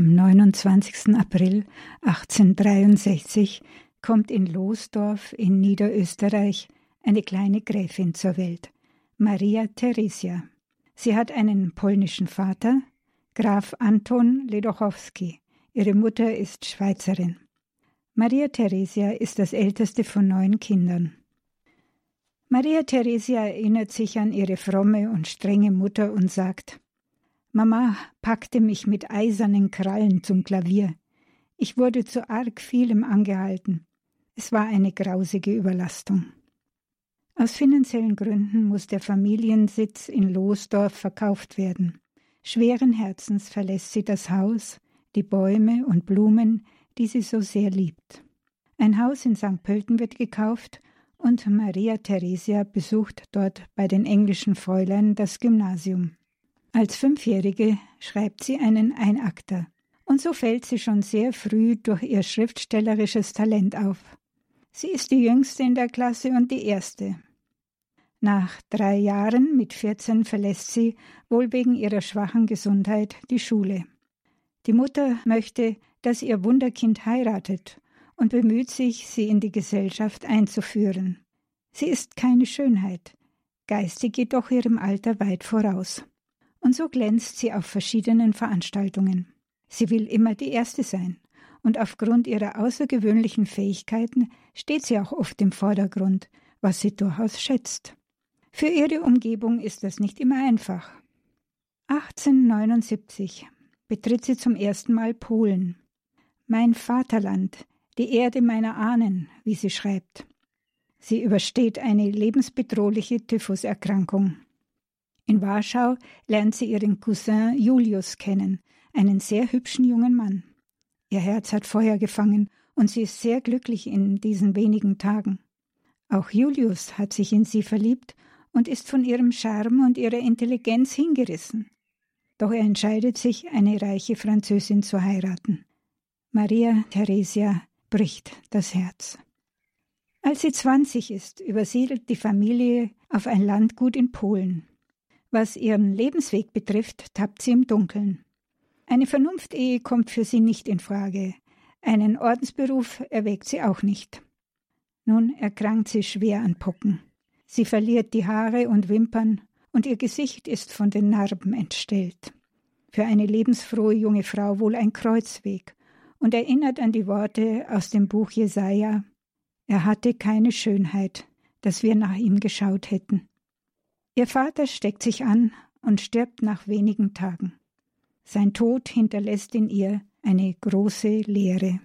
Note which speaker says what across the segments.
Speaker 1: Am 29. April 1863 kommt in Losdorf in Niederösterreich eine kleine Gräfin zur Welt, Maria Theresia. Sie hat einen polnischen Vater, Graf Anton Ledochowski. Ihre Mutter ist Schweizerin. Maria Theresia ist das älteste von neun Kindern. Maria Theresia erinnert sich an ihre fromme und strenge Mutter und sagt Mama packte mich mit eisernen Krallen zum Klavier. Ich wurde zu arg vielem angehalten. Es war eine grausige Überlastung. Aus finanziellen Gründen muss der Familiensitz in Losdorf verkauft werden. Schweren Herzens verlässt sie das Haus, die Bäume und Blumen, die sie so sehr liebt. Ein Haus in St. Pölten wird gekauft und Maria Theresia besucht dort bei den englischen Fräulein das Gymnasium. Als Fünfjährige schreibt sie einen Einakter und so fällt sie schon sehr früh durch ihr schriftstellerisches Talent auf. Sie ist die jüngste in der Klasse und die erste. Nach drei Jahren mit 14 verlässt sie, wohl wegen ihrer schwachen Gesundheit, die Schule. Die Mutter möchte, dass ihr Wunderkind heiratet und bemüht sich, sie in die Gesellschaft einzuführen. Sie ist keine Schönheit, geistig jedoch ihrem Alter weit voraus. Und so glänzt sie auf verschiedenen Veranstaltungen. Sie will immer die Erste sein, und aufgrund ihrer außergewöhnlichen Fähigkeiten steht sie auch oft im Vordergrund, was sie durchaus schätzt. Für ihre Umgebung ist das nicht immer einfach. 1879 betritt sie zum ersten Mal Polen. Mein Vaterland, die Erde meiner Ahnen, wie sie schreibt. Sie übersteht eine lebensbedrohliche Typhuserkrankung. In Warschau lernt sie ihren Cousin Julius kennen, einen sehr hübschen jungen Mann. Ihr Herz hat Feuer gefangen und sie ist sehr glücklich in diesen wenigen Tagen. Auch Julius hat sich in sie verliebt und ist von ihrem Charme und ihrer Intelligenz hingerissen. Doch er entscheidet sich, eine reiche Französin zu heiraten. Maria Theresia bricht das Herz. Als sie zwanzig ist, übersiedelt die Familie auf ein Landgut in Polen. Was ihren Lebensweg betrifft, tappt sie im Dunkeln. Eine Vernunftehe kommt für sie nicht in Frage. Einen Ordensberuf erwägt sie auch nicht. Nun erkrankt sie schwer an Pocken. Sie verliert die Haare und Wimpern und ihr Gesicht ist von den Narben entstellt. Für eine lebensfrohe junge Frau wohl ein Kreuzweg und erinnert an die Worte aus dem Buch Jesaja: Er hatte keine Schönheit, dass wir nach ihm geschaut hätten. Ihr Vater steckt sich an und stirbt nach wenigen Tagen. Sein Tod hinterlässt in ihr eine große Leere.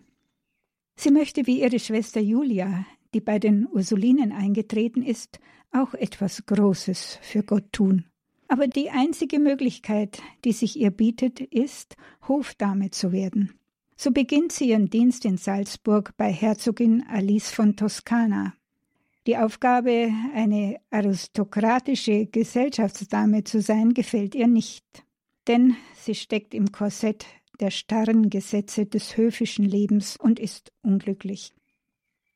Speaker 1: Sie möchte wie ihre Schwester Julia, die bei den Ursulinen eingetreten ist, auch etwas Großes für Gott tun. Aber die einzige Möglichkeit, die sich ihr bietet, ist, Hofdame zu werden. So beginnt sie ihren Dienst in Salzburg bei Herzogin Alice von Toskana. Die Aufgabe, eine aristokratische Gesellschaftsdame zu sein, gefällt ihr nicht. Denn sie steckt im Korsett der starren Gesetze des höfischen Lebens und ist unglücklich.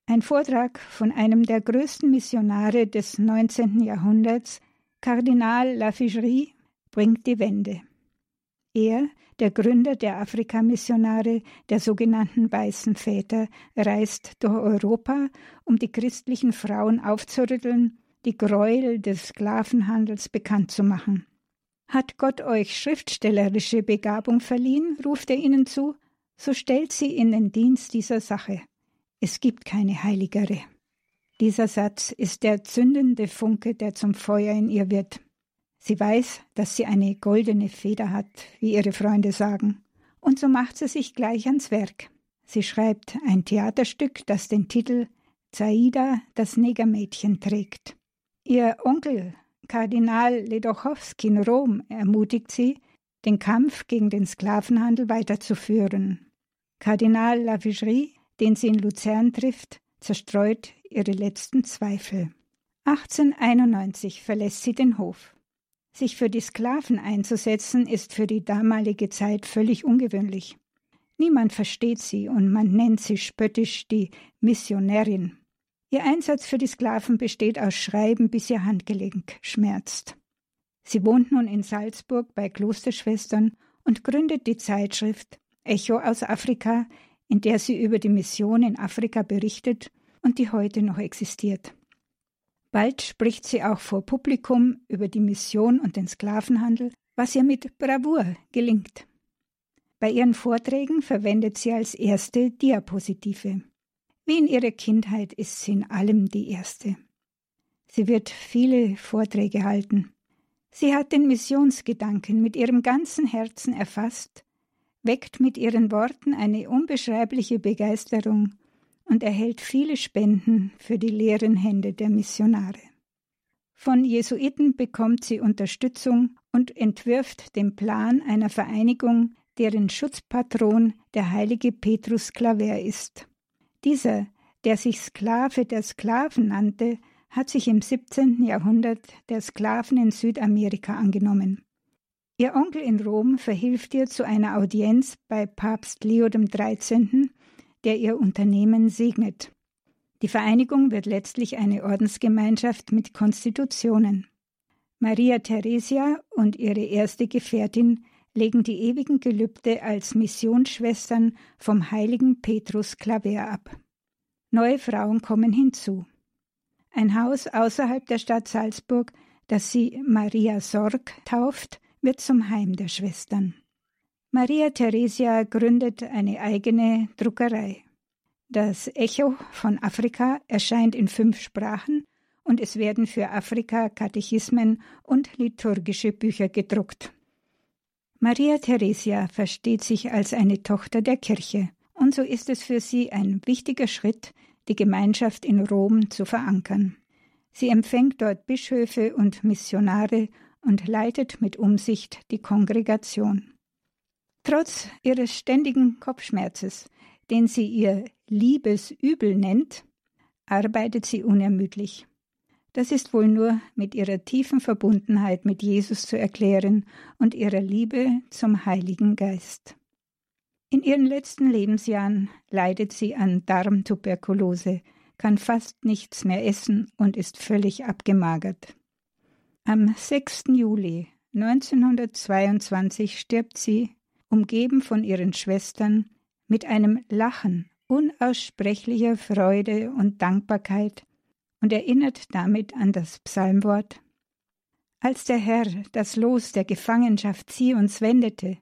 Speaker 1: Ein Vortrag von einem der größten Missionare des 19. Jahrhunderts, Kardinal Lafigerie, bringt die Wende. Er, der Gründer der Afrikamissionare, der sogenannten Weißen Väter, reist durch Europa, um die christlichen Frauen aufzurütteln, die Gräuel des Sklavenhandels bekannt zu machen. Hat Gott euch schriftstellerische Begabung verliehen, ruft er ihnen zu, so stellt sie in den Dienst dieser Sache. Es gibt keine heiligere. Dieser Satz ist der zündende Funke, der zum Feuer in ihr wird. Sie weiß, dass sie eine goldene Feder hat, wie ihre Freunde sagen, und so macht sie sich gleich ans Werk. Sie schreibt ein Theaterstück, das den Titel Zaida, das Negermädchen trägt. Ihr Onkel, Kardinal Ledochowski in Rom, ermutigt sie, den Kampf gegen den Sklavenhandel weiterzuführen. Kardinal Lavigerie den sie in Luzern trifft, zerstreut ihre letzten Zweifel. 1891 verlässt sie den Hof. Sich für die Sklaven einzusetzen, ist für die damalige Zeit völlig ungewöhnlich. Niemand versteht sie und man nennt sie spöttisch die Missionärin. Ihr Einsatz für die Sklaven besteht aus Schreiben, bis ihr Handgelenk schmerzt. Sie wohnt nun in Salzburg bei Klosterschwestern und gründet die Zeitschrift Echo aus Afrika, in der sie über die Mission in Afrika berichtet und die heute noch existiert. Bald spricht sie auch vor Publikum über die Mission und den Sklavenhandel, was ihr mit Bravour gelingt. Bei ihren Vorträgen verwendet sie als erste Diapositive. Wie in ihrer Kindheit ist sie in allem die Erste. Sie wird viele Vorträge halten. Sie hat den Missionsgedanken mit ihrem ganzen Herzen erfasst, weckt mit ihren Worten eine unbeschreibliche Begeisterung und erhält viele Spenden für die leeren Hände der Missionare. Von Jesuiten bekommt sie Unterstützung und entwirft den Plan einer Vereinigung, deren Schutzpatron der heilige Petrus Claver ist. Dieser, der sich Sklave der Sklaven nannte, hat sich im 17. Jahrhundert der Sklaven in Südamerika angenommen. Ihr Onkel in Rom verhilft ihr zu einer Audienz bei Papst Leo XIII., der ihr Unternehmen segnet. Die Vereinigung wird letztlich eine Ordensgemeinschaft mit Konstitutionen. Maria Theresia und ihre erste Gefährtin legen die ewigen Gelübde als Missionsschwestern vom heiligen Petrus Klaver ab. Neue Frauen kommen hinzu. Ein Haus außerhalb der Stadt Salzburg, das sie Maria Sorg tauft, wird zum Heim der Schwestern. Maria Theresia gründet eine eigene Druckerei. Das Echo von Afrika erscheint in fünf Sprachen und es werden für Afrika Katechismen und liturgische Bücher gedruckt. Maria Theresia versteht sich als eine Tochter der Kirche, und so ist es für sie ein wichtiger Schritt, die Gemeinschaft in Rom zu verankern. Sie empfängt dort Bischöfe und Missionare und leitet mit Umsicht die Kongregation. Trotz ihres ständigen Kopfschmerzes, den sie ihr Liebesübel nennt, arbeitet sie unermüdlich. Das ist wohl nur mit ihrer tiefen Verbundenheit mit Jesus zu erklären und ihrer Liebe zum Heiligen Geist. In ihren letzten Lebensjahren leidet sie an Darmtuberkulose, kann fast nichts mehr essen und ist völlig abgemagert. Am 6. Juli 1922 stirbt sie, umgeben von ihren Schwestern, mit einem Lachen unaussprechlicher Freude und Dankbarkeit und erinnert damit an das Psalmwort Als der Herr das Los der Gefangenschaft Zions wendete,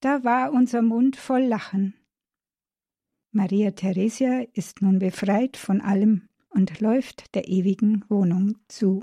Speaker 1: da war unser Mund voll Lachen. Maria Theresia ist nun befreit von allem und läuft der ewigen Wohnung zu.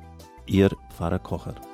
Speaker 2: Ihr Pfarrer Kocher.